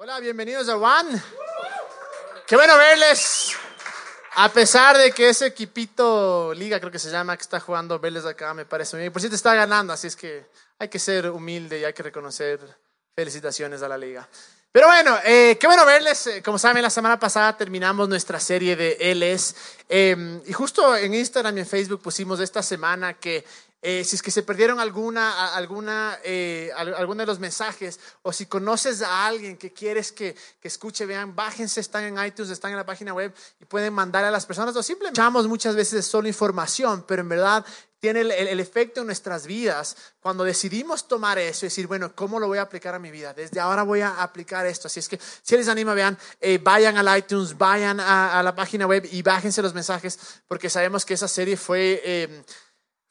Hola, bienvenidos a One. Qué bueno verles. A pesar de que ese equipito Liga, creo que se llama, que está jugando verles acá, me parece bien. Por cierto, está ganando, así es que hay que ser humilde y hay que reconocer felicitaciones a la Liga. Pero bueno, eh, qué bueno verles. Eh, como saben, la semana pasada terminamos nuestra serie de Él es. Em, y justo en Instagram y en Facebook pusimos esta semana que eh, si es que se perdieron alguna, alguna, eh, alguno de los mensajes o si conoces a alguien que quieres que, que, escuche, vean, bájense, están en iTunes, están en la página web y pueden mandar a las personas o simplemente echamos muchas veces solo información, pero en verdad tiene el, el, efecto en nuestras vidas cuando decidimos tomar eso y decir, bueno, ¿cómo lo voy a aplicar a mi vida? Desde ahora voy a aplicar esto. Así es que si les anima, vean, eh, vayan al iTunes, vayan a, a, la página web y bájense los mensajes porque sabemos que esa serie fue... Eh,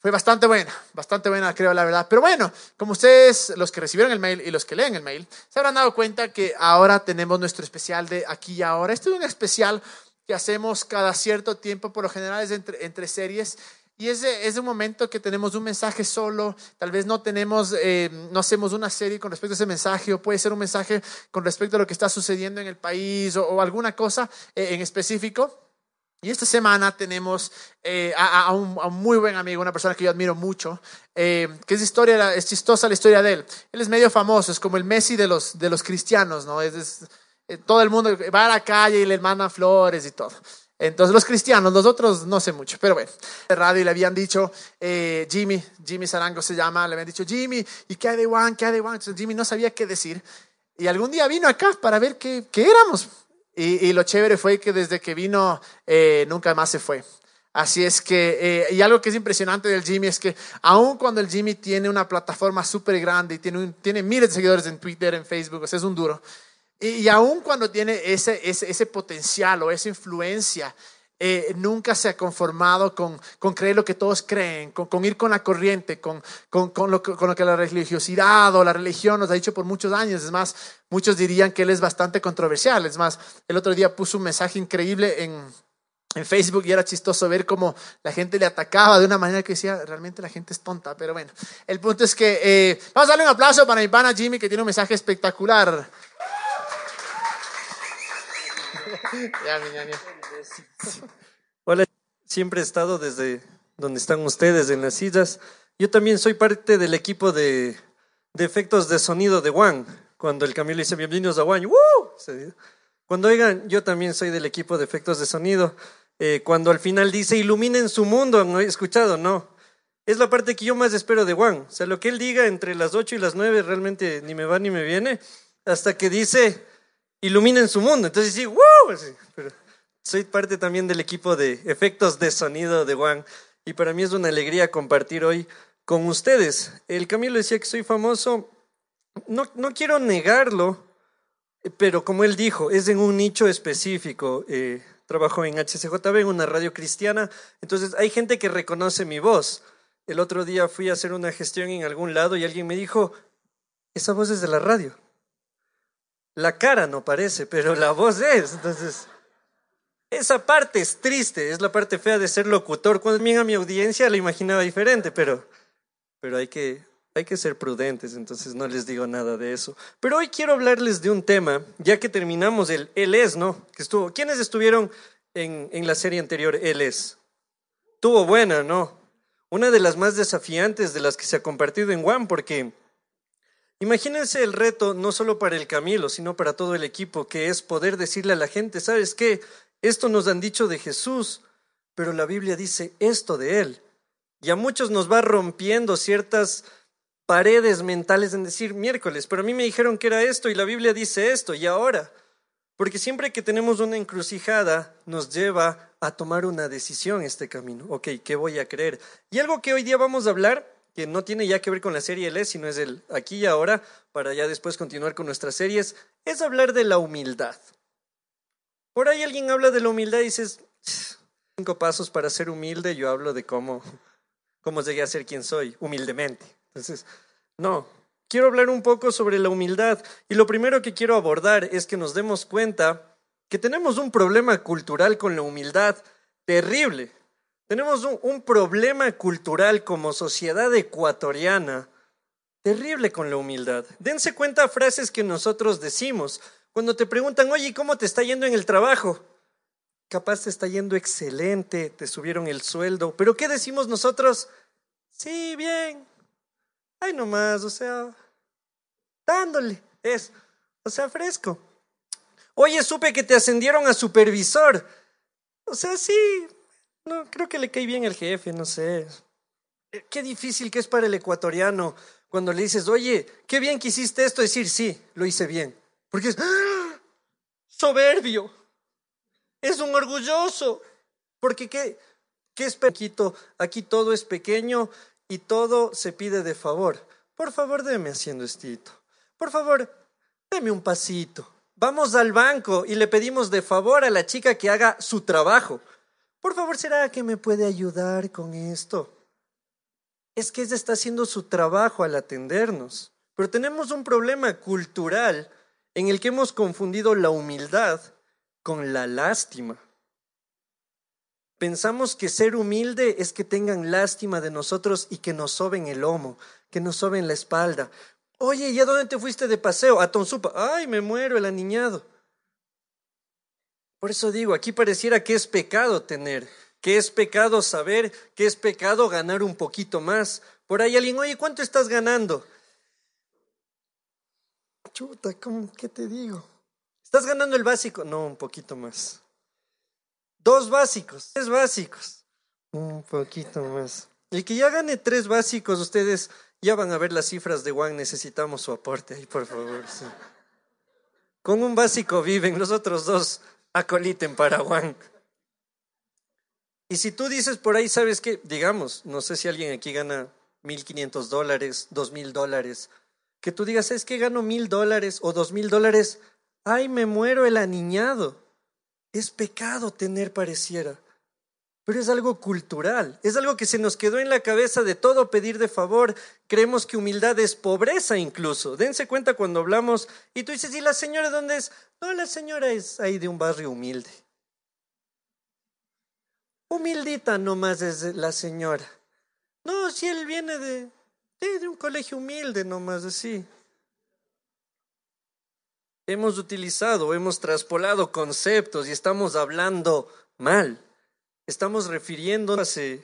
fue bastante buena, bastante buena, creo, la verdad. Pero bueno, como ustedes, los que recibieron el mail y los que leen el mail, se habrán dado cuenta que ahora tenemos nuestro especial de aquí y ahora. Este es un especial que hacemos cada cierto tiempo, por lo general es entre, entre series. Y es, es un momento que tenemos un mensaje solo, tal vez no tenemos, eh, no hacemos una serie con respecto a ese mensaje, o puede ser un mensaje con respecto a lo que está sucediendo en el país o, o alguna cosa eh, en específico. Y esta semana tenemos eh, a, a, un, a, un, muy buen amigo, una persona que yo admiro mucho, eh, que es, historia, es chistosa la historia de él. Él es medio famoso, es como el Messi de los, de los cristianos, ¿no? Es, es eh, todo el mundo va a la calle y le mandan flores y todo. Entonces los cristianos, los otros no sé mucho, pero bueno, de radio le habían dicho, eh, Jimmy, Jimmy Sarango se llama, le habían dicho, Jimmy, ¿y qué hay de Juan? ¿Qué hay de Juan? Entonces Jimmy no sabía qué decir. Y algún día vino acá para ver qué, qué éramos. Y, y, lo chévere fue que desde que vino eh, nunca más se fue. Así es que, eh, y algo que es impresionante del Jimmy es que aun cuando el Jimmy tiene una plataforma súper grande y tiene, un, tiene miles de seguidores en Twitter, en Facebook, o sea, es un duro, y, y aun cuando tiene ese, ese, ese potencial o esa influencia, eh, nunca se ha conformado con, con, creer lo que todos creen, con, con ir con la corriente, con, con, lo, con, lo, que la religiosidad o la religión nos ha dicho por muchos años. Es más, muchos dirían que él es bastante controversial. Es más, el otro día puso un mensaje increíble en, en Facebook y era chistoso ver cómo la gente le atacaba de una manera que decía, realmente la gente es tonta. Pero bueno, el punto es que eh, vamos a darle un aplauso para mi pana Jimmy que tiene un mensaje espectacular. Hola, siempre he estado desde donde están ustedes, en las sillas. Yo también soy parte del equipo de, de efectos de sonido de Juan. Cuando el Camilo dice bienvenidos a Juan, ¡Woo! cuando oigan, yo también soy del equipo de efectos de sonido. Eh, cuando al final dice iluminen su mundo, ¿no he escuchado? No. Es la parte que yo más espero de Juan. O sea, lo que él diga entre las 8 y las 9 realmente ni me va ni me viene. Hasta que dice iluminen su mundo. Entonces sí, ¡Woo! Pero, soy parte también del equipo de efectos de sonido de Juan y para mí es una alegría compartir hoy con ustedes. El Camilo decía que soy famoso, no, no quiero negarlo, pero como él dijo, es en un nicho específico. Eh, trabajo en HCJB, en una radio cristiana, entonces hay gente que reconoce mi voz. El otro día fui a hacer una gestión en algún lado y alguien me dijo, esa voz es de la radio. La cara no parece, pero la voz es. Entonces, esa parte es triste, es la parte fea de ser locutor. Cuando a mi audiencia la imaginaba diferente, pero, pero hay, que, hay que ser prudentes, entonces no les digo nada de eso. Pero hoy quiero hablarles de un tema, ya que terminamos el Él es, ¿no? Que estuvo, ¿Quiénes estuvieron en, en la serie anterior Él es? Tuvo buena, ¿no? Una de las más desafiantes de las que se ha compartido en One, porque imagínense el reto no solo para el Camilo, sino para todo el equipo, que es poder decirle a la gente, ¿sabes qué? Esto nos han dicho de Jesús, pero la Biblia dice esto de Él. Y a muchos nos va rompiendo ciertas paredes mentales en decir miércoles, pero a mí me dijeron que era esto y la Biblia dice esto y ahora. Porque siempre que tenemos una encrucijada nos lleva a tomar una decisión este camino. Ok, ¿qué voy a creer? Y algo que hoy día vamos a hablar, que no tiene ya que ver con la serie L, sino es el aquí y ahora, para ya después continuar con nuestras series, es hablar de la humildad. Por ahí alguien habla de la humildad y dices, cinco pasos para ser humilde, yo hablo de cómo, cómo llegué a ser quien soy, humildemente. Entonces, no, quiero hablar un poco sobre la humildad y lo primero que quiero abordar es que nos demos cuenta que tenemos un problema cultural con la humildad terrible. Tenemos un, problema cultural como sociedad ecuatoriana terrible con la humildad. Dense cuenta frases que nosotros decimos. Cuando te preguntan, oye, ¿cómo te está yendo en el trabajo? Capaz te está yendo excelente, te subieron el sueldo, pero ¿qué decimos nosotros? Sí, bien. Ay, nomás, o sea, dándole, es, o sea, fresco. Oye, supe que te ascendieron a supervisor. O sea, sí, no, creo que le cae bien el jefe, no sé. Eh, qué difícil que es para el ecuatoriano cuando le dices, oye, qué bien que hiciste esto, decir, sí, lo hice bien. Porque es ¡ah! soberbio, es un orgulloso. Porque qué, qué es pequito, aquí todo es pequeño y todo se pide de favor. Por favor, déme haciendo estito. Por favor, deme un pasito. Vamos al banco y le pedimos de favor a la chica que haga su trabajo. Por favor, ¿será que me puede ayudar con esto? Es que ella está haciendo su trabajo al atendernos. Pero tenemos un problema cultural en el que hemos confundido la humildad con la lástima. Pensamos que ser humilde es que tengan lástima de nosotros y que nos soben el lomo, que nos soben la espalda. Oye, ¿y a dónde te fuiste de paseo? A Tonsupa. Ay, me muero el aniñado. Por eso digo, aquí pareciera que es pecado tener, que es pecado saber, que es pecado ganar un poquito más. Por ahí alguien, oye, ¿cuánto estás ganando? Chuta, ¿cómo, ¿qué te digo? ¿Estás ganando el básico? No, un poquito más. Dos básicos, tres básicos. Un poquito más. El que ya gane tres básicos, ustedes ya van a ver las cifras de Juan, necesitamos su aporte ahí, por favor. Con un básico viven, los otros dos acoliten para Juan. Y si tú dices por ahí, ¿sabes qué? Digamos, no sé si alguien aquí gana mil quinientos dólares, dos mil dólares, que tú digas, es que gano mil dólares o dos mil dólares, ay, me muero el aniñado. Es pecado tener pareciera pero es algo cultural, es algo que se nos quedó en la cabeza de todo pedir de favor. Creemos que humildad es pobreza incluso. Dense cuenta cuando hablamos y tú dices, ¿y la señora dónde es? No, la señora es ahí de un barrio humilde. Humildita nomás es la señora. No, si él viene de, de, un colegio humilde nomás así. Hemos utilizado, hemos traspolado conceptos y estamos hablando mal. Estamos refiriendo hace,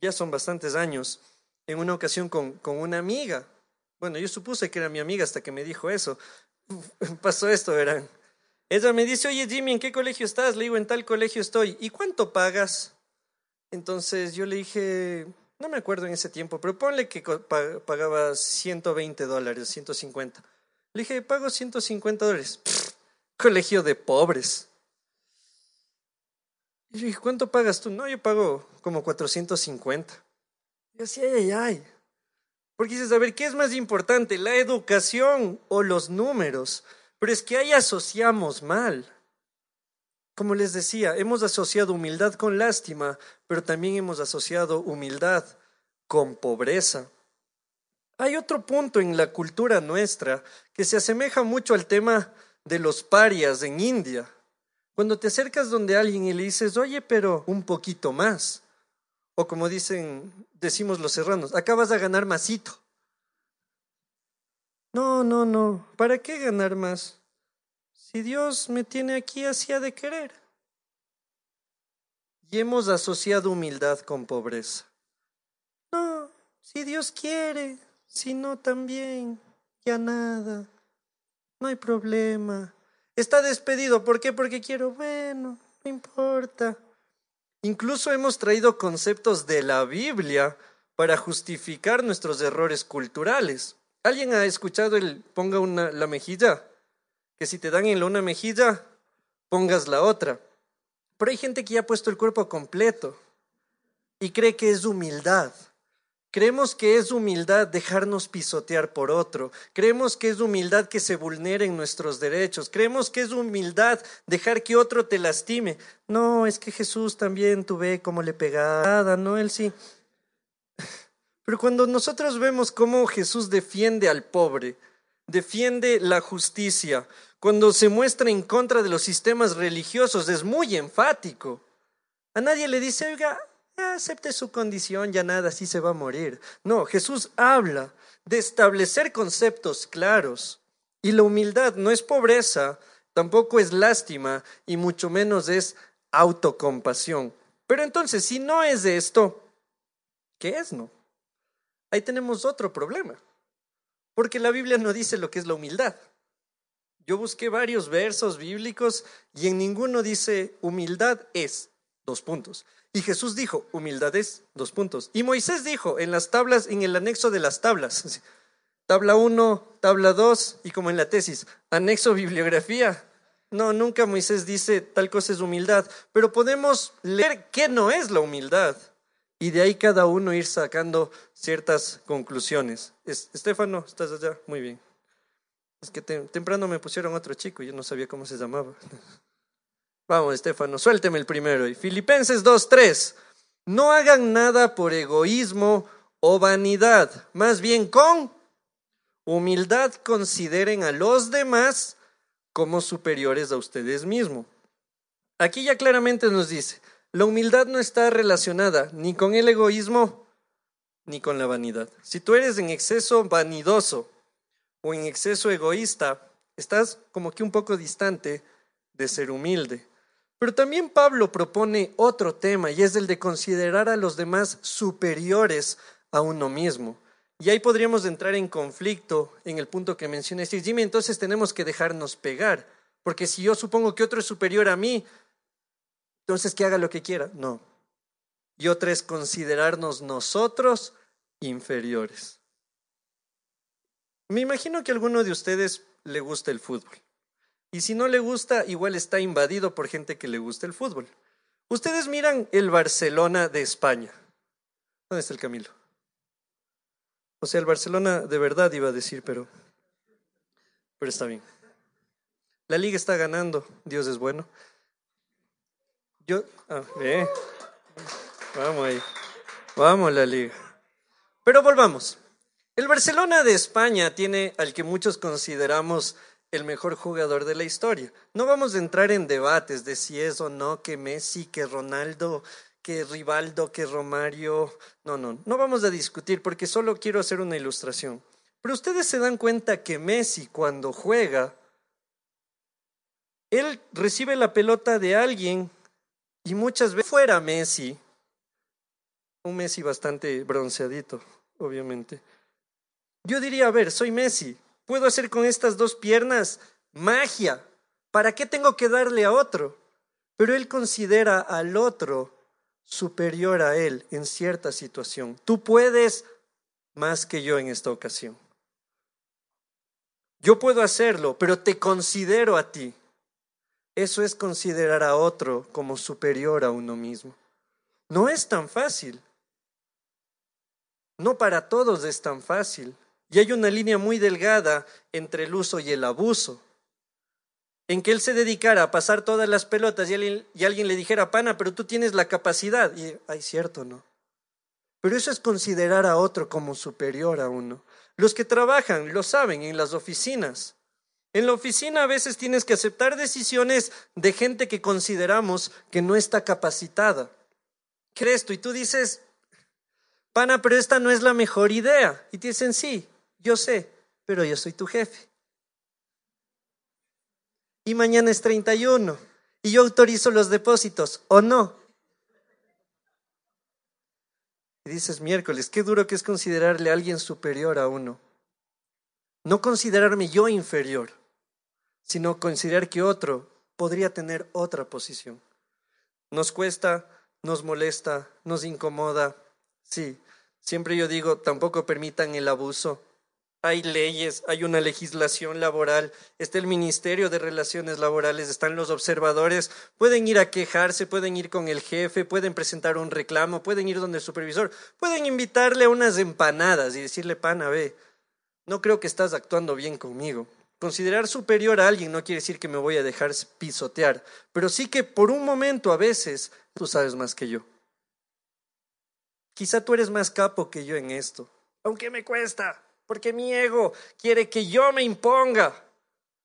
ya son bastantes años, en una ocasión con, con una amiga. Bueno, yo supuse que era mi amiga hasta que me dijo eso. Pasó esto, verán. Ella me dice, oye Jimmy, ¿en qué colegio estás? Le digo, en tal colegio estoy. ¿Y cuánto pagas? Entonces yo le dije, no me acuerdo en ese tiempo, pero ponle que pagaba 120 dólares, 150. Le dije, pago 150 dólares. colegio de pobres. Y yo dije, ¿cuánto pagas tú? No, yo pago como 450. Y decía, ay, ay, ay. Porque dices, a ver, ¿qué es más importante, la educación o los números? Pero es que ahí asociamos mal. Como les decía, hemos asociado humildad con lástima, pero también hemos asociado humildad con pobreza. Hay otro punto en la cultura nuestra que se asemeja mucho al tema de los parias en India. Cuando te acercas donde alguien y le dices, oye, pero un poquito más. O como dicen, decimos los serranos, acá vas a ganar masito. No, no, no. ¿Para qué ganar más? Si Dios me tiene aquí, así ha de querer. Y hemos asociado humildad con pobreza. No, si Dios quiere, si no también, ya nada. No hay problema. Está despedido. ¿Por qué? Porque quiero, bueno, no importa. Incluso hemos traído conceptos de la Biblia para justificar nuestros errores culturales. ¿Alguien ha escuchado el ponga una, la mejilla? Que si te dan en la una mejilla, pongas la otra. Pero hay gente que ya ha puesto el cuerpo completo y cree que es humildad. Creemos que es humildad dejarnos pisotear por otro. Creemos que es humildad que se vulneren nuestros derechos. Creemos que es humildad dejar que otro te lastime. No, es que Jesús también tuve como le pegaba, no, él sí. Pero cuando nosotros vemos cómo Jesús defiende al pobre, defiende la justicia, cuando se muestra en contra de los sistemas religiosos, es muy enfático. A nadie le dice, oiga, acepte su condición, ya nada, así se va a morir. No, Jesús habla de establecer conceptos claros. Y la humildad no es pobreza, tampoco es lástima y mucho menos es autocompasión. Pero entonces, si no es de esto, ¿qué es no? Ahí tenemos otro problema, porque la Biblia no dice lo que es la humildad. Yo busqué varios versos bíblicos y en ninguno dice humildad es dos puntos. Y Jesús dijo, humildad es dos puntos. Y Moisés dijo en las tablas, en el anexo de las tablas, tabla 1, tabla 2 y como en la tesis, anexo bibliografía. No, nunca Moisés dice tal cosa es humildad, pero podemos leer qué no es la humildad y de ahí cada uno ir sacando ciertas conclusiones. Estefano, ¿estás allá? Muy bien. Es que temprano me pusieron otro chico yo no sabía cómo se llamaba. Vamos, Estefano, suélteme el primero. Y Filipenses 2.3. No hagan nada por egoísmo o vanidad, más bien con humildad consideren a los demás como superiores a ustedes mismos. Aquí ya claramente nos dice, la humildad no está relacionada ni con el egoísmo ni con la vanidad. Si tú eres en exceso vanidoso o en exceso egoísta, estás como que un poco distante de ser humilde. Pero también Pablo propone otro tema y es el de considerar a los demás superiores a uno mismo. Y ahí podríamos entrar en conflicto en el punto que mencioné. Jimmy, entonces tenemos que dejarnos pegar, porque si yo supongo que otro es superior a mí, entonces que haga lo que quiera. No. Y otra es considerarnos nosotros inferiores. Me imagino que a alguno de ustedes le gusta el fútbol. Y si no le gusta, igual está invadido por gente que le gusta el fútbol. Ustedes miran el Barcelona de España. ¿Dónde está el Camilo? O sea, el Barcelona de verdad iba a decir, pero, pero está bien. La liga está ganando, Dios es bueno. Yo, ah, Vamos ahí. Vamos la liga. Pero volvamos. El Barcelona de España tiene al que muchos consideramos el mejor jugador de la historia. No vamos a entrar en debates de si es o no que Messi, que Ronaldo, que Rivaldo, que Romario. No, no, no vamos a discutir porque solo quiero hacer una ilustración. Pero ustedes se dan cuenta que Messi cuando juega, él recibe la pelota de alguien y muchas veces fuera Messi, un Messi bastante bronceadito, obviamente yo diría, a ver, soy Messi, puedo hacer con estas dos piernas magia. ¿Para qué tengo que darle a otro? Pero él considera al otro superior a él en cierta situación. Tú puedes más que yo en esta ocasión. Yo puedo hacerlo, pero te considero a ti. Eso es considerar a otro como superior a uno mismo. No es tan fácil. No para todos es tan fácil. Y hay una línea muy delgada entre el uso y el abuso. En que él se dedicara a pasar todas las pelotas y alguien, le dijera, pana, pero tú tienes la capacidad. Y, ay, cierto, ¿no? Pero eso es considerar a otro como superior a uno. Los que trabajan lo saben en las oficinas. En la oficina a veces tienes que aceptar decisiones de gente que consideramos que no está capacitada. ¿Crees tú? Y tú dices, pana, pero esta no es la mejor idea. Y te dicen, sí, yo sé, pero yo soy tu jefe. Y mañana es 31 y yo autorizo los depósitos, ¿o no? Y dices miércoles, qué duro que es considerarle a alguien superior a uno. No considerarme yo inferior, sino considerar que otro podría tener otra posición. Nos cuesta, nos molesta, nos incomoda. Sí, siempre yo digo, tampoco permitan el abuso hay leyes, hay una legislación laboral, está el Ministerio de Relaciones Laborales, están los observadores, pueden ir a quejarse, pueden ir con el jefe, pueden presentar un reclamo, pueden ir donde el supervisor, pueden invitarle a unas empanadas y decirle, pana, ve, no creo que estás actuando bien conmigo. Considerar superior a alguien no quiere decir que me voy a dejar pisotear, pero sí que por un momento a veces tú sabes más que yo. Quizá tú eres más capo que yo en esto, aunque me cuesta porque mi ego quiere que yo me imponga,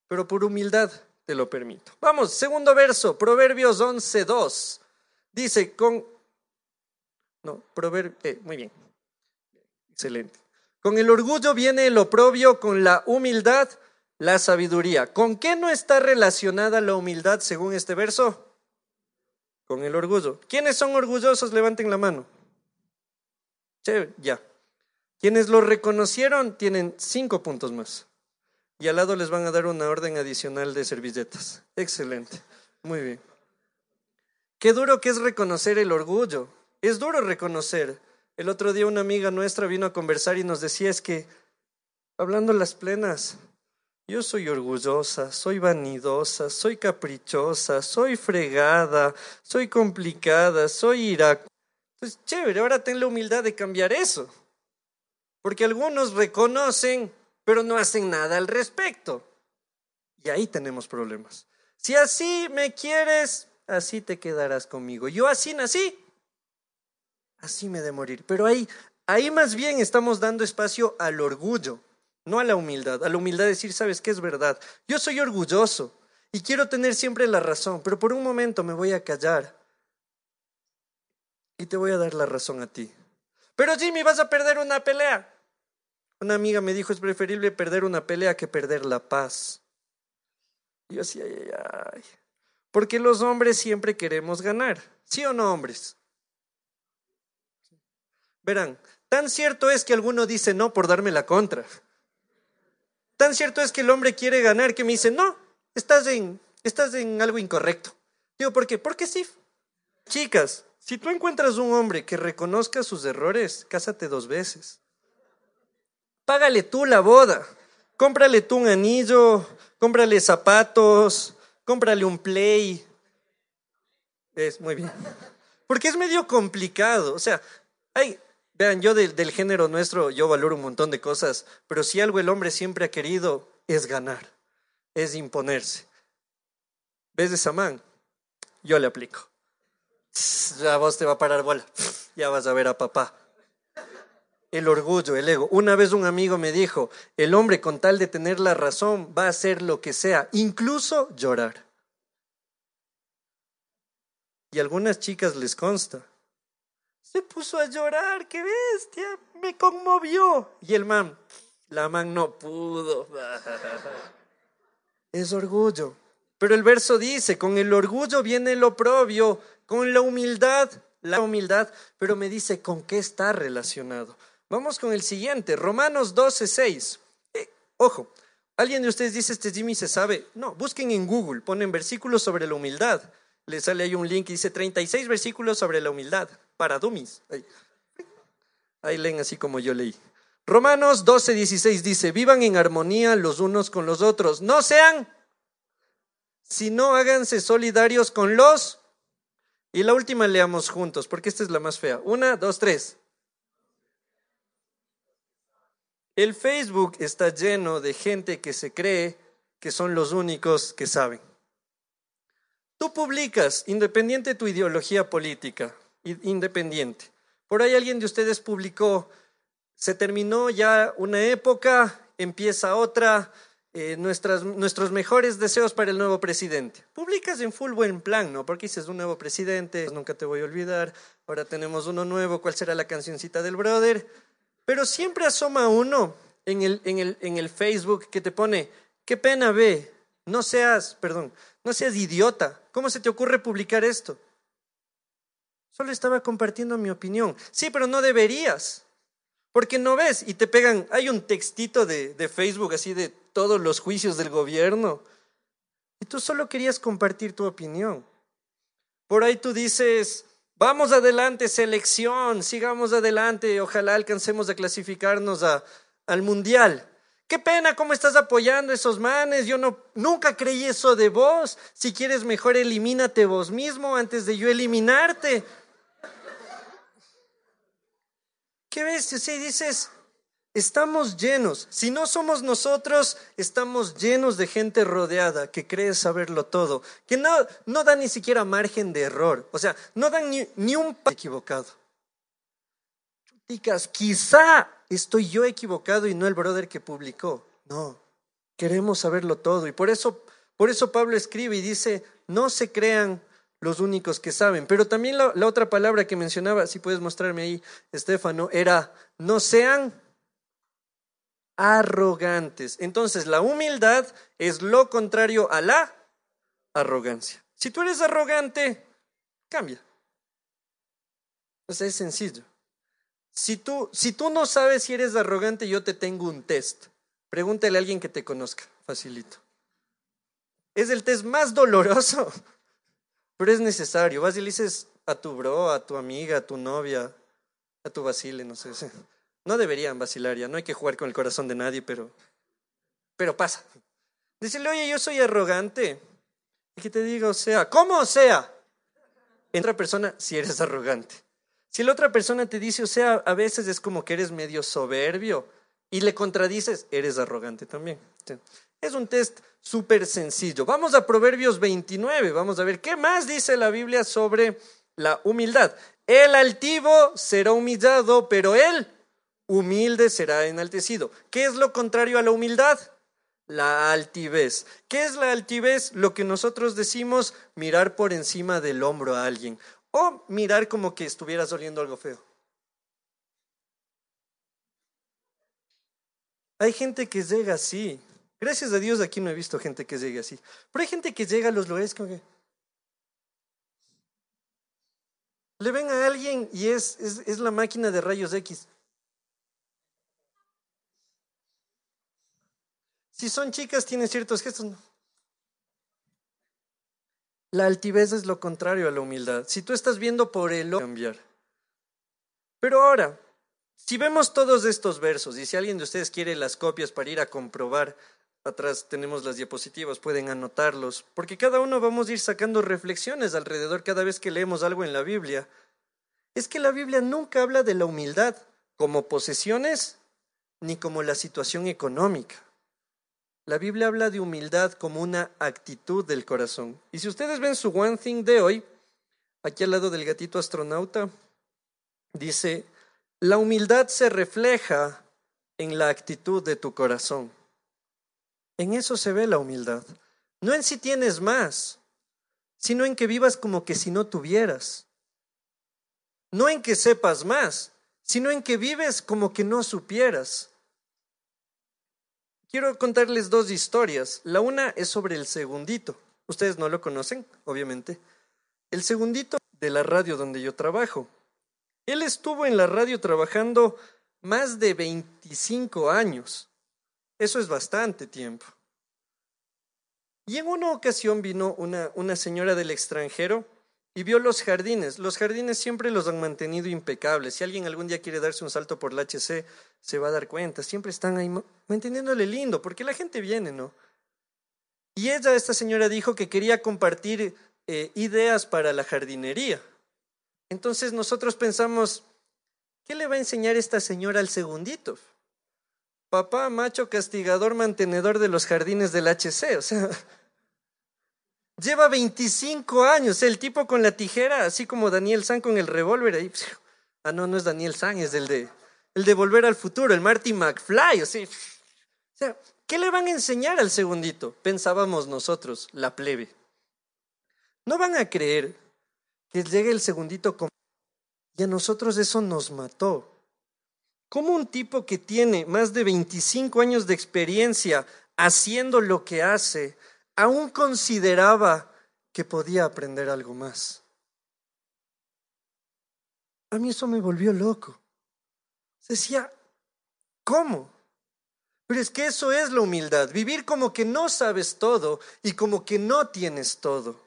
pero por humildad te lo permito. Vamos, segundo verso, Proverbios 11.2. Dice, con... No, Proverbios... Eh, muy bien. Excelente. Con el orgullo viene el oprobio, con la humildad la sabiduría. ¿Con qué no está relacionada la humildad según este verso? Con el orgullo. ¿Quiénes son orgullosos? Levanten la mano. Chévere, ya. Quienes lo reconocieron tienen cinco puntos más. Y al lado les van a dar una orden adicional de servilletas. Excelente. Muy bien. Qué duro que es reconocer el orgullo. Es duro reconocer. El otro día una amiga nuestra vino a conversar y nos decía es que, hablando las plenas, yo soy orgullosa, soy vanidosa, soy caprichosa, soy fregada, soy complicada, soy ira. Pues chévere, ahora ten la humildad de cambiar eso. Porque algunos reconocen, pero no hacen nada al respecto. Y ahí tenemos problemas. Si así me quieres, así te quedarás conmigo. Yo así nací, así me de morir. Pero ahí, ahí más bien estamos dando espacio al orgullo, no a la humildad. A la humildad decir, sabes qué es verdad. Yo soy orgulloso y quiero tener siempre la razón, pero por un momento me voy a callar y te voy a dar la razón a ti. Pero Jimmy, vas a perder una pelea. Una amiga me dijo, es preferible perder una pelea que perder la paz. Y yo ay, ay, ay. Porque los hombres siempre queremos ganar. ¿Sí o no, hombres? Verán, tan cierto es que alguno dice no por darme la contra. Tan cierto es que el hombre quiere ganar que me dice, no, estás en, estás en algo incorrecto. Digo, ¿por qué? Porque sí. Chicas, si tú encuentras un hombre que reconozca sus errores, cásate dos veces. Págale tú la boda. Cómprale tú un anillo, cómprale zapatos, cómprale un play. Es muy bien. Porque es medio complicado. O sea, hay, vean, yo del, género nuestro, yo valoro un montón de cosas, pero si algo el hombre siempre ha querido es ganar, es imponerse. ¿Ves de Samán? Yo le aplico ya vos te va a parar bola, ya vas a ver a papá. El orgullo, el ego. Una vez un amigo me dijo, el hombre con tal de tener la razón va a hacer lo que sea, incluso llorar. Y algunas chicas les consta. Se puso a llorar, qué bestia, me conmovió. Y el man, la man no pudo. Es orgullo. Pero el verso dice, con el orgullo viene el oprobio, con la humildad, la humildad, pero me dice con qué está relacionado. Vamos con el siguiente, Romanos 12, 6. Eh, ojo, ¿alguien de ustedes dice, este Jimmy se sabe? No, busquen en Google, ponen versículos sobre la humildad. Le sale ahí un link y dice 36 versículos sobre la humildad, para dummies. Ahí, ahí leen así como yo leí. Romanos 12, 16 dice, vivan en armonía los unos con los otros, no sean, sino háganse solidarios con los y la última leamos juntos, porque esta es la más fea. Una, dos, tres. El Facebook está lleno de gente que se cree que son los únicos que saben. Tú publicas, independiente de tu ideología política, independiente. Por ahí alguien de ustedes publicó, se terminó ya una época, empieza otra, eh, nuestros mejores deseos para el nuevo presidente. Publicas en full buen plan, ¿no? Porque dices un nuevo presidente, nunca te voy a olvidar, ahora tenemos uno nuevo, ¿cuál será la cancioncita del brother? Pero siempre asoma uno en el, en el, en el Facebook que te pone, qué pena ve, no seas, perdón, no seas idiota, ¿cómo se te ocurre publicar esto? Solo estaba compartiendo mi opinión. Sí, pero no deberías. Porque no ves y te pegan, hay un textito de, de Facebook así de todos los juicios del gobierno. Y tú solo querías compartir tu opinión. Por ahí tú dices, vamos adelante, selección, sigamos adelante, ojalá alcancemos a clasificarnos a, al mundial. Qué pena cómo estás apoyando a esos manes. Yo no nunca creí eso de vos. Si quieres mejor elimínate vos mismo antes de yo eliminarte. ¿Qué ves? Si dices, Estamos llenos. Si no somos nosotros, estamos llenos de gente rodeada que cree saberlo todo, que no, no da ni siquiera margen de error. O sea, no dan ni, ni un equivocado. Chicas, quizá estoy yo equivocado y no el brother que publicó. No, queremos saberlo todo. Y por eso, por eso Pablo escribe y dice, no se crean los únicos que saben. Pero también la, la otra palabra que mencionaba, si puedes mostrarme ahí, Estefano, era, no sean arrogantes. Entonces, la humildad es lo contrario a la arrogancia. Si tú eres arrogante, cambia. O es sencillo. Si tú, si tú no sabes si eres arrogante, yo te tengo un test. Pregúntale a alguien que te conozca, facilito. Es el test más doloroso, pero es necesario. Vas y le dices a tu bro, a tu amiga, a tu novia, a tu vacile, no sé. No deberían vacilar ya, no hay que jugar con el corazón de nadie, pero, pero pasa. Dícele, oye, yo soy arrogante. Y que te diga, o sea, ¿cómo o sea? En otra persona, si eres arrogante. Si la otra persona te dice, o sea, a veces es como que eres medio soberbio y le contradices, eres arrogante también. Es un test súper sencillo. Vamos a Proverbios 29, vamos a ver qué más dice la Biblia sobre la humildad. El altivo será humillado, pero el humilde será enaltecido. ¿Qué es lo contrario a la humildad? La altivez. ¿Qué es la altivez? Lo que nosotros decimos mirar por encima del hombro a alguien o mirar como que estuvieras oliendo algo feo. Hay gente que llega así. Gracias a Dios aquí no he visto gente que llegue así. Pero hay gente que llega a los lugares como que... Le ven a alguien y es, es, es la máquina de rayos X. Si son chicas, tienen ciertos gestos. La altivez es lo contrario a la humildad. Si tú estás viendo por el cambiar. Pero ahora, si vemos todos estos versos y si alguien de ustedes quiere las copias para ir a comprobar, atrás tenemos las diapositivas, pueden anotarlos, porque cada uno vamos a ir sacando reflexiones alrededor cada vez que leemos algo en la Biblia. Es que la Biblia nunca habla de la humildad como posesiones ni como la situación económica. La Biblia habla de humildad como una actitud del corazón. Y si ustedes ven su One Thing de hoy, aquí al lado del gatito astronauta, dice, la humildad se refleja en la actitud de tu corazón. En eso se ve la humildad. No en si tienes más, sino en que vivas como que si no tuvieras. No en que sepas más, sino en que vives como que no supieras. Quiero contarles dos historias. La una es sobre el segundito. Ustedes no lo conocen, obviamente. El segundito de la radio donde yo trabajo. Él estuvo en la radio trabajando más de 25 años. Eso es bastante tiempo. Y en una ocasión vino una, una señora del extranjero y vio los jardines. Los jardines siempre los han mantenido impecables. Si alguien algún día quiere darse un salto por la HC, se va a dar cuenta. Siempre están ahí manteniéndole lindo, porque la gente viene, ¿no? Y ella, esta señora, dijo que quería compartir eh, ideas para la jardinería. Entonces nosotros pensamos, ¿qué le va a enseñar esta señora al segundito? Papá, macho, castigador, mantenedor de los jardines del HC. O sea, Lleva 25 años, el tipo con la tijera, así como Daniel San con el revólver ahí. Ah, no, no es Daniel San, es el de, el de Volver al Futuro, el Marty McFly. O ¿qué le van a enseñar al segundito? Pensábamos nosotros, la plebe. No van a creer que llegue el segundito con... Y a nosotros eso nos mató. ¿Cómo un tipo que tiene más de 25 años de experiencia haciendo lo que hace aún consideraba que podía aprender algo más. A mí eso me volvió loco. Decía, ¿cómo? Pero es que eso es la humildad, vivir como que no sabes todo y como que no tienes todo.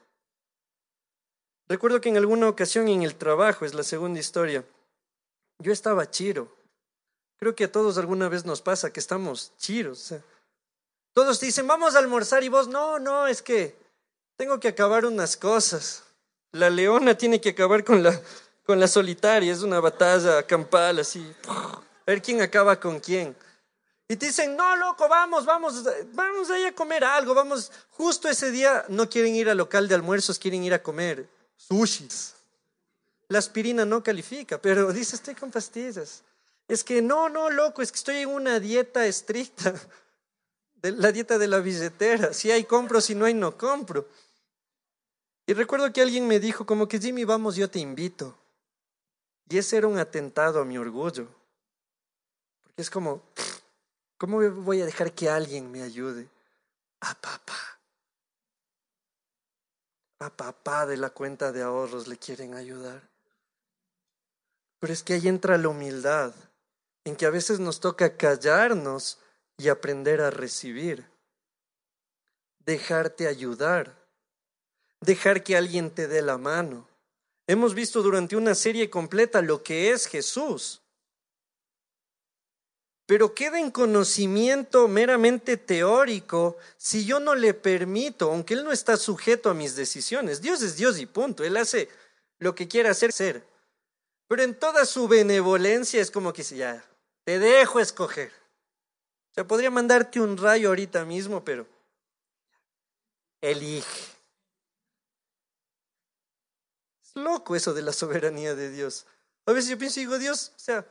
Recuerdo que en alguna ocasión en el trabajo, es la segunda historia, yo estaba chiro. Creo que a todos alguna vez nos pasa que estamos chiros. Todos dicen, vamos a almorzar y vos, no, no, es que tengo que acabar unas cosas. La leona tiene que acabar con la, con la solitaria, es una batalla campal así. A ver quién acaba con quién. Y te dicen, no, loco, vamos, vamos, vamos ahí a comer algo, vamos. Justo ese día no quieren ir al local de almuerzos, quieren ir a comer sushis. La aspirina no califica, pero dice, estoy con pastillas. Es que no, no, loco, es que estoy en una dieta estricta la dieta de la billetera. Si hay compro, si no hay no compro. Y recuerdo que alguien me dijo como que Jimmy, vamos, yo te invito. Y ese era un atentado a mi orgullo. Porque es como, ¿Cómo voy a dejar que alguien me ayude? A papá. A papá de la cuenta de ahorros le quieren ayudar. Pero es que ahí entra la humildad, en que a veces nos toca callarnos y aprender a recibir. Dejarte ayudar. Dejar que alguien te dé la mano. Hemos visto durante una serie completa lo que es Jesús pero queda en conocimiento meramente teórico si yo no le permito, aunque Él no está sujeto a mis decisiones. Dios es Dios y punto. Él hace lo que quiera hacer. Pero en toda su benevolencia es como que ya, te dejo escoger. O sea, podría mandarte un rayo ahorita mismo, pero elige. Es loco eso de la soberanía de Dios. A veces yo pienso y digo, Dios, o sea,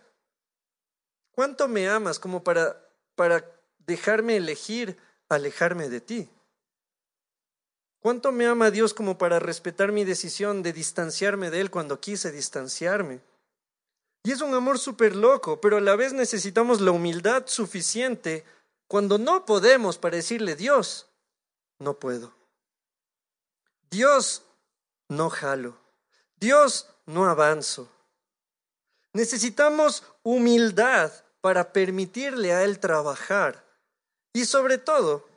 ¿Cuánto me amas como para, para dejarme elegir alejarme de ti? ¿Cuánto me ama Dios como para respetar mi decisión de distanciarme de Él cuando quise distanciarme? Y es un amor súper loco, pero a la vez necesitamos la humildad suficiente cuando no podemos para decirle, Dios, no puedo. Dios, no jalo. Dios, no avanzo. Necesitamos humildad para permitirle a Él trabajar y sobre todo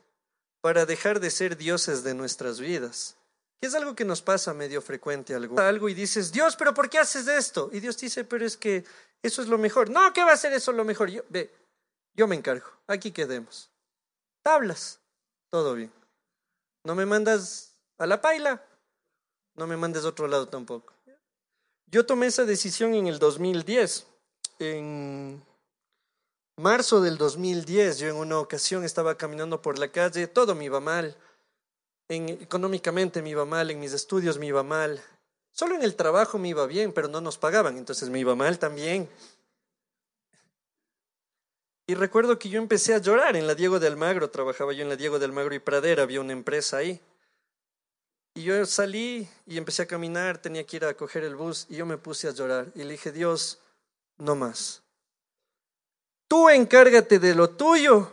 para dejar de ser dioses de nuestras vidas. Es algo que nos pasa medio frecuente algo. Algo y dices, Dios, pero ¿por qué haces esto? Y Dios dice, pero es que eso es lo mejor. No, ¿qué va a ser eso lo mejor? Yo, ve, yo me encargo. Aquí quedemos. Tablas. Todo bien. No me mandas a la paila. No me mandes a otro lado tampoco. Yo tomé esa decisión en el 2010. En marzo del 2010, yo en una ocasión estaba caminando por la calle, todo me iba mal. En, económicamente me iba mal, en mis estudios me iba mal. Solo en el trabajo me iba bien, pero no nos pagaban, entonces me iba mal también. Y recuerdo que yo empecé a llorar en la Diego de Almagro, trabajaba yo en la Diego de Almagro y Pradera, había una empresa ahí. Y yo salí y empecé a caminar, tenía que ir a coger el bus y yo me puse a llorar y le dije, Dios, no más. Tú encárgate de lo tuyo,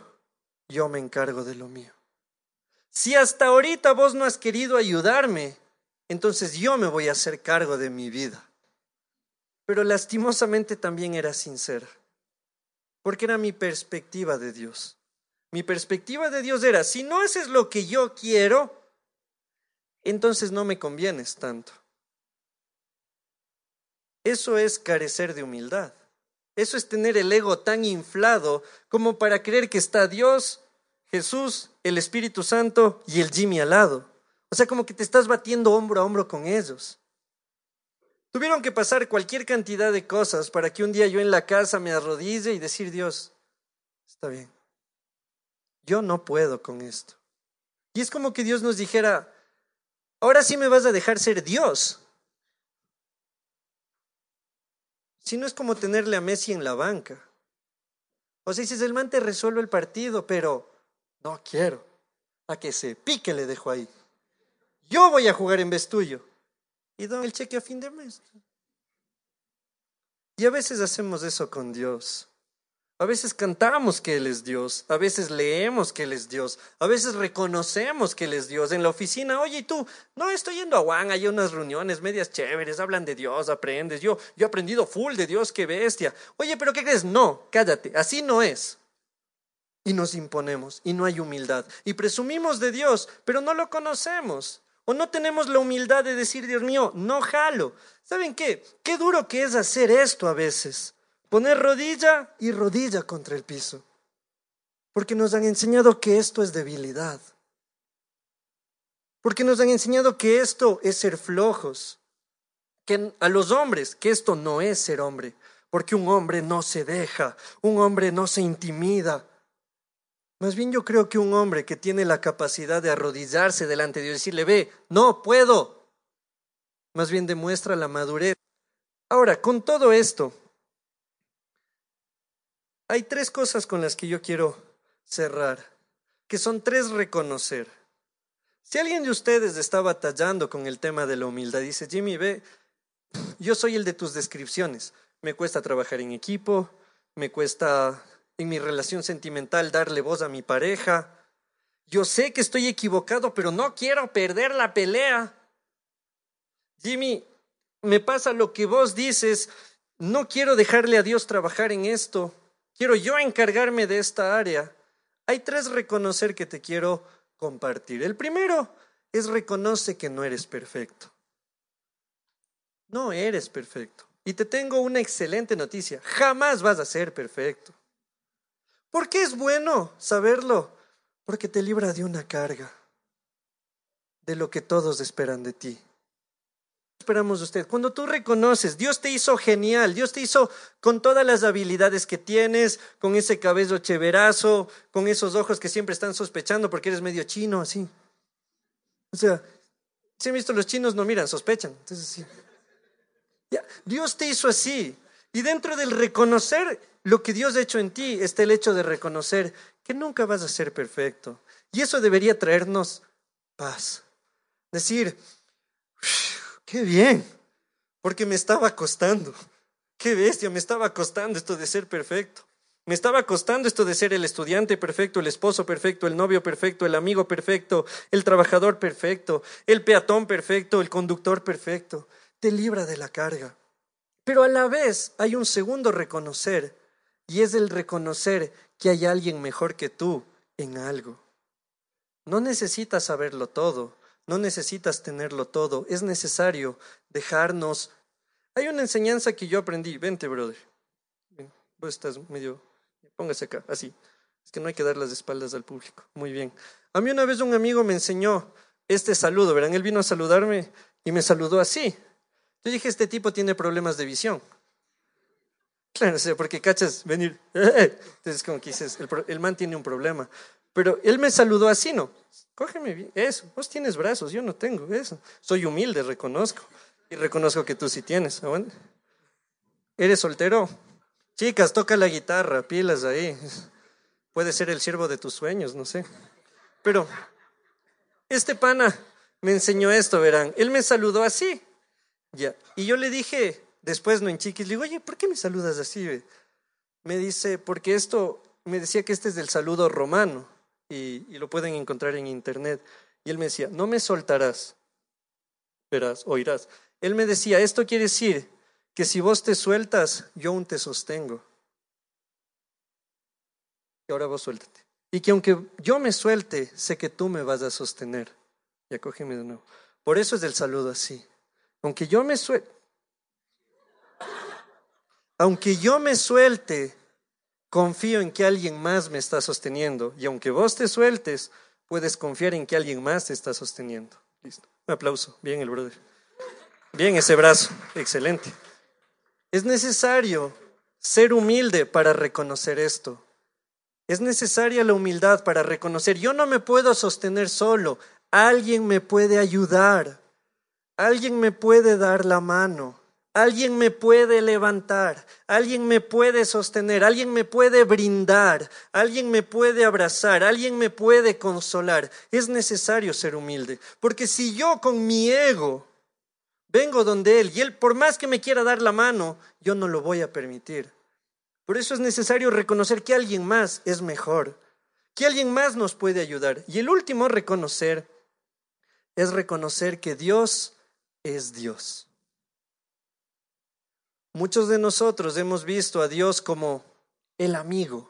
yo me encargo de lo mío. Si hasta ahorita vos no has querido ayudarme, entonces yo me voy a hacer cargo de mi vida. Pero lastimosamente también era sincera, porque era mi perspectiva de Dios. Mi perspectiva de Dios era, si no haces lo que yo quiero, entonces no me convienes tanto. Eso es carecer de humildad. Eso es tener el ego tan inflado como para creer que está Dios, Jesús, el Espíritu Santo y el Jimmy al lado. O sea, como que te estás batiendo hombro a hombro con ellos. Tuvieron que pasar cualquier cantidad de cosas para que un día yo en la casa me arrodille y decir, Dios, está bien, yo no puedo con esto. Y es como que Dios nos dijera, ahora sí me vas a dejar ser Dios. Si no es como tenerle a Messi en la banca. O sea, dices, el man te resuelve el partido, pero no quiero. A que se pique le dejo ahí. Yo voy a jugar en vez tuyo. Y doy el cheque a fin de mes. Y a veces hacemos eso con Dios. A veces cantamos que Él es Dios, a veces leemos que Él es Dios, a veces reconocemos que Él es Dios. En la oficina, oye, tú, no estoy yendo a Juan, hay unas reuniones medias chéveres, hablan de Dios, aprendes. Yo, yo he aprendido full de Dios, qué bestia. Oye, pero ¿qué crees? No, cállate, así no es. Y nos imponemos, y no hay humildad. Y presumimos de Dios, pero no lo conocemos. O no tenemos la humildad de decir, Dios mío, no jalo. ¿Saben qué? Qué duro que es hacer esto a veces poner rodilla y rodilla contra el piso, porque nos han enseñado que esto es debilidad, porque nos han enseñado que esto es ser flojos, que a los hombres, que esto no es ser hombre, porque un hombre no se deja, un hombre no se intimida. Más bien yo creo que un hombre que tiene la capacidad de arrodillarse delante de Dios y decirle, ve, no puedo, más bien demuestra la madurez. Ahora, con todo esto, hay tres cosas con las que yo quiero cerrar, que son tres reconocer. Si alguien de ustedes está batallando con el tema de la humildad, dice, Jimmy, ve, yo soy el de tus descripciones. Me cuesta trabajar en equipo, me cuesta en mi relación sentimental darle voz a mi pareja. Yo sé que estoy equivocado, pero no quiero perder la pelea. Jimmy, me pasa lo que vos dices, no quiero dejarle a Dios trabajar en esto, quiero yo encargarme de esta área. Hay tres reconocer que te quiero compartir. El primero es reconoce que no eres perfecto. No eres perfecto. Y te tengo una excelente noticia. Jamás vas a ser perfecto. ¿Por qué es bueno saberlo? Porque te libra de una carga, de lo que todos esperan de ti. Esperamos de usted. Cuando tú reconoces, Dios te hizo genial, Dios te hizo con todas las habilidades que tienes, con ese cabello cheverazo, con esos ojos que siempre están sospechando porque eres medio chino, así. O sea, si han visto los chinos no miran, sospechan. Entonces sí. Dios te hizo así. Y dentro del reconocer lo que Dios ha hecho en ti está el hecho de reconocer que nunca vas a ser perfecto. Y eso debería traernos paz. Decir, qué bien, porque me estaba costando. Qué bestia, me estaba costando esto de ser perfecto. Me estaba costando esto de ser el estudiante perfecto, el esposo perfecto, el novio perfecto, el amigo perfecto, el trabajador perfecto, el peatón perfecto, el conductor perfecto. Te libra de la carga. Pero a la vez hay un segundo reconocer, y es el reconocer que hay alguien mejor que tú en algo. No necesitas saberlo todo, no necesitas tenerlo todo, es necesario dejarnos. Hay una enseñanza que yo aprendí, vente, brother. vos estás medio, póngase acá, así. Es que no hay que dar las espaldas al público. Muy bien. A mí una vez un amigo me enseñó este saludo, verán, él vino a saludarme y me saludó así. Yo dije, este tipo tiene problemas de visión. Claro, porque cachas venir. Entonces, como que dices, el, man tiene un problema. Pero él me saludó así, ¿no? Cógeme bien. Eso, vos tienes brazos, yo no tengo eso. Soy humilde, reconozco. Y reconozco que tú sí tienes. ¿Eres soltero? Chicas, toca la guitarra, pilas ahí. Puede ser el siervo de tus sueños, no sé. Pero este pana me enseñó esto, verán. Él me saludó así. Ya. Y yo le dije, después no en chiquis, le digo, oye, ¿por qué me saludas así? Me dice, porque esto, me decía que este es del saludo romano y, lo pueden encontrar en internet. Y él me decía, no me soltarás, verás, oirás. Él me decía, esto quiere decir que si vos te sueltas, yo aún te sostengo. Y ahora vos suéltate. Y que aunque yo me suelte, sé que tú me vas a sostener. Y acógeme de nuevo. Por eso es el saludo así. Aunque yo me suelte, aunque yo me suelte, confío en que alguien más me está sosteniendo. Y aunque vos te sueltes, puedes confiar en que alguien más te está sosteniendo. Listo. Un aplauso. Bien el brother. Bien ese brazo. Excelente. Es necesario ser humilde para reconocer esto. Es necesaria la humildad para reconocer, yo no me puedo sostener solo, alguien me puede ayudar. Alguien me puede dar la mano, alguien me puede levantar, alguien me puede sostener, alguien me puede brindar, alguien me puede abrazar, alguien me puede consolar. Es necesario ser humilde, porque si yo con mi ego vengo donde Él y Él por más que me quiera dar la mano, yo no lo voy a permitir. Por eso es necesario reconocer que alguien más es mejor, que alguien más nos puede ayudar. Y el último, reconocer, es reconocer que Dios es Dios. Muchos de nosotros hemos visto a Dios como el amigo,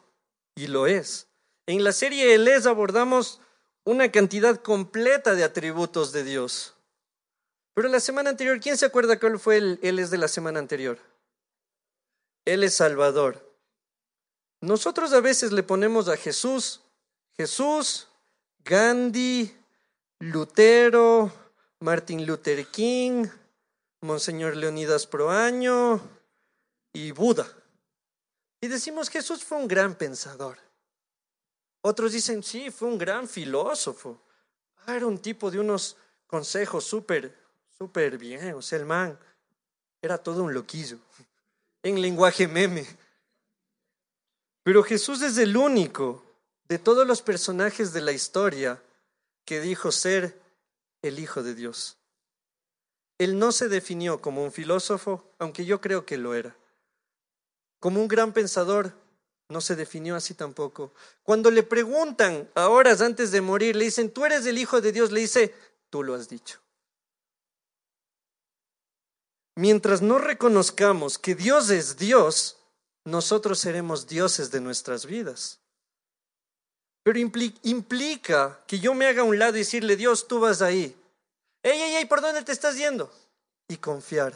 y lo es. En la serie El es abordamos una cantidad completa de atributos de Dios. Pero la semana anterior, ¿quién se acuerda cuál fue el Él es de la semana anterior? Él es Salvador. Nosotros a veces le ponemos a Jesús, Jesús, Gandhi, Lutero, Martin Luther King, Monseñor Leonidas Proaño y Buda. Y decimos Jesús fue un gran pensador. Otros dicen, sí, fue un gran filósofo. Ah, era un tipo de unos consejos súper, súper bien. O sea, el man era todo un loquillo, en lenguaje meme. Pero Jesús es el único de todos los personajes de la historia que dijo ser el Hijo de Dios. Él no se definió como un filósofo, aunque yo creo que lo era. Como un gran pensador, no se definió así tampoco. Cuando le preguntan a horas antes de morir, le dicen, tú eres el Hijo de Dios, le dice, tú lo has dicho. Mientras no reconozcamos que Dios es Dios, nosotros seremos dioses de nuestras vidas. Pero implica que yo me haga a un lado y decirle, Dios, tú vas ahí. Ey, ey, ey, ¿por dónde te estás yendo? Y confiar.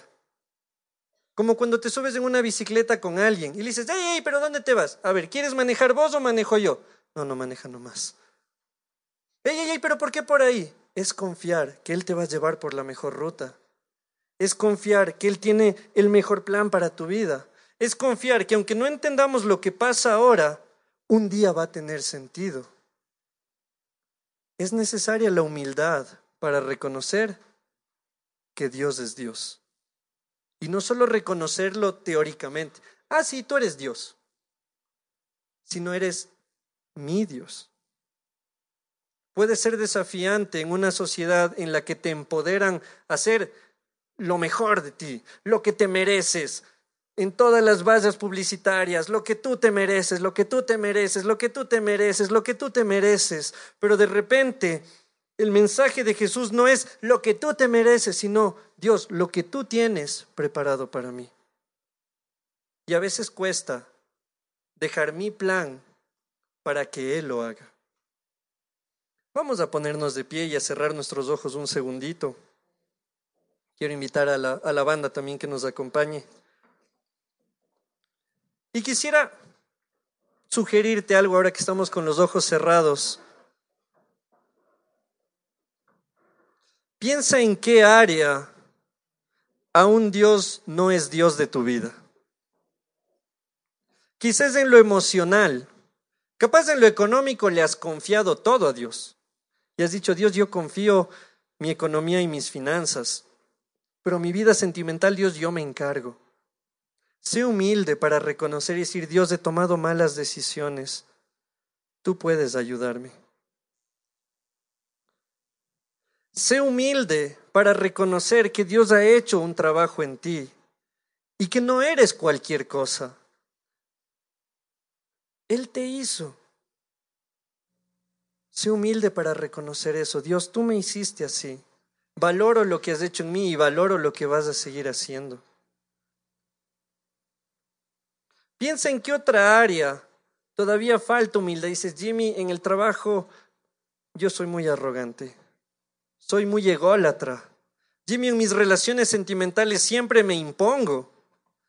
Como cuando te subes en una bicicleta con alguien y le dices, ey, ey, pero ¿dónde te vas? A ver, ¿quieres manejar vos o manejo yo? No, no maneja nomás. Ey, ey, ey, pero ¿por qué por ahí? Es confiar que Él te va a llevar por la mejor ruta. Es confiar que Él tiene el mejor plan para tu vida. Es confiar que aunque no entendamos lo que pasa ahora, un día va a tener sentido. Es necesaria la humildad para reconocer que Dios es Dios. Y no solo reconocerlo teóricamente, ah, sí, tú eres Dios, sino eres mi Dios. Puede ser desafiante en una sociedad en la que te empoderan a hacer lo mejor de ti, lo que te mereces, en todas las bases publicitarias, lo que tú te mereces, lo que tú te mereces, lo que tú te mereces, lo que tú te mereces. Pero de repente el mensaje de Jesús no es lo que tú te mereces, sino Dios, lo que tú tienes preparado para mí. Y a veces cuesta dejar mi plan para que Él lo haga. Vamos a ponernos de pie y a cerrar nuestros ojos un segundito. Quiero invitar a la, a la banda también que nos acompañe. Y quisiera sugerirte algo ahora que estamos con los ojos cerrados. Piensa en qué área aún Dios no es Dios de tu vida. Quizás en lo emocional, capaz en lo económico le has confiado todo a Dios. Y has dicho, Dios, yo confío mi economía y mis finanzas, pero mi vida sentimental, Dios, yo me encargo. Sé humilde para reconocer y decir, Dios, he tomado malas decisiones. Tú puedes ayudarme. Sé humilde para reconocer que Dios ha hecho un trabajo en ti y que no eres cualquier cosa. Él te hizo. Sé humilde para reconocer eso. Dios, tú me hiciste así. Valoro lo que has hecho en mí y valoro lo que vas a seguir haciendo. Piensa en qué otra área todavía falta humildad. Dices, Jimmy, en el trabajo yo soy muy arrogante. Soy muy ególatra. Jimmy, en mis relaciones sentimentales siempre me impongo.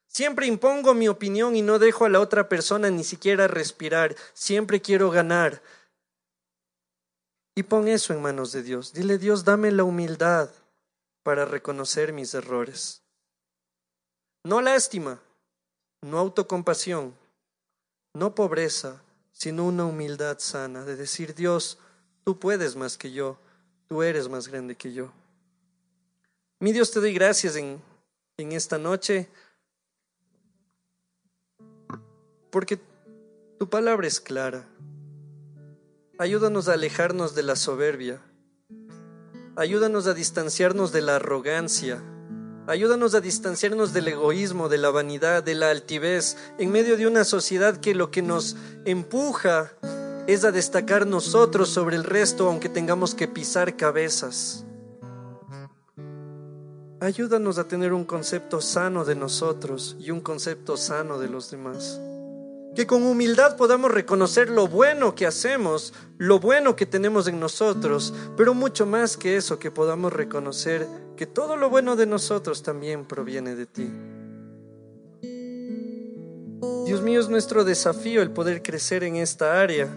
Siempre impongo mi opinión y no dejo a la otra persona ni siquiera respirar. Siempre quiero ganar. Y pon eso en manos de Dios. Dile, Dios, dame la humildad para reconocer mis errores. No lástima, no autocompasión, no pobreza, sino una humildad sana de decir, Dios, tú puedes más que yo tú eres más grande que yo. Mi Dios, te doy gracias en, en esta noche, porque tu palabra es clara. Ayúdanos a alejarnos de la soberbia. Ayúdanos a distanciarnos de la arrogancia. Ayúdanos a distanciarnos del egoísmo, de la vanidad, de la altivez, en medio de una sociedad que lo que nos empuja es a destacar nosotros sobre el resto aunque tengamos que pisar cabezas. Ayúdanos a tener un concepto sano de nosotros y un concepto sano de los demás. Que con humildad podamos reconocer lo bueno que hacemos, lo bueno que tenemos en nosotros, pero mucho más que eso, que podamos reconocer que todo lo bueno de nosotros también proviene de ti. Dios mío, es nuestro desafío el poder crecer en esta área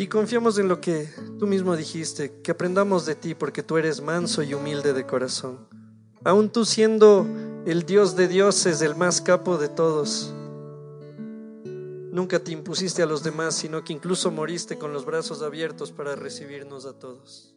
Y confiamos en lo que tú mismo dijiste, que aprendamos de ti porque tú eres manso y humilde de corazón. Aún tú siendo el Dios de dioses, el más capo de todos, nunca te impusiste a los demás, sino que incluso moriste con los brazos abiertos para recibirnos a todos.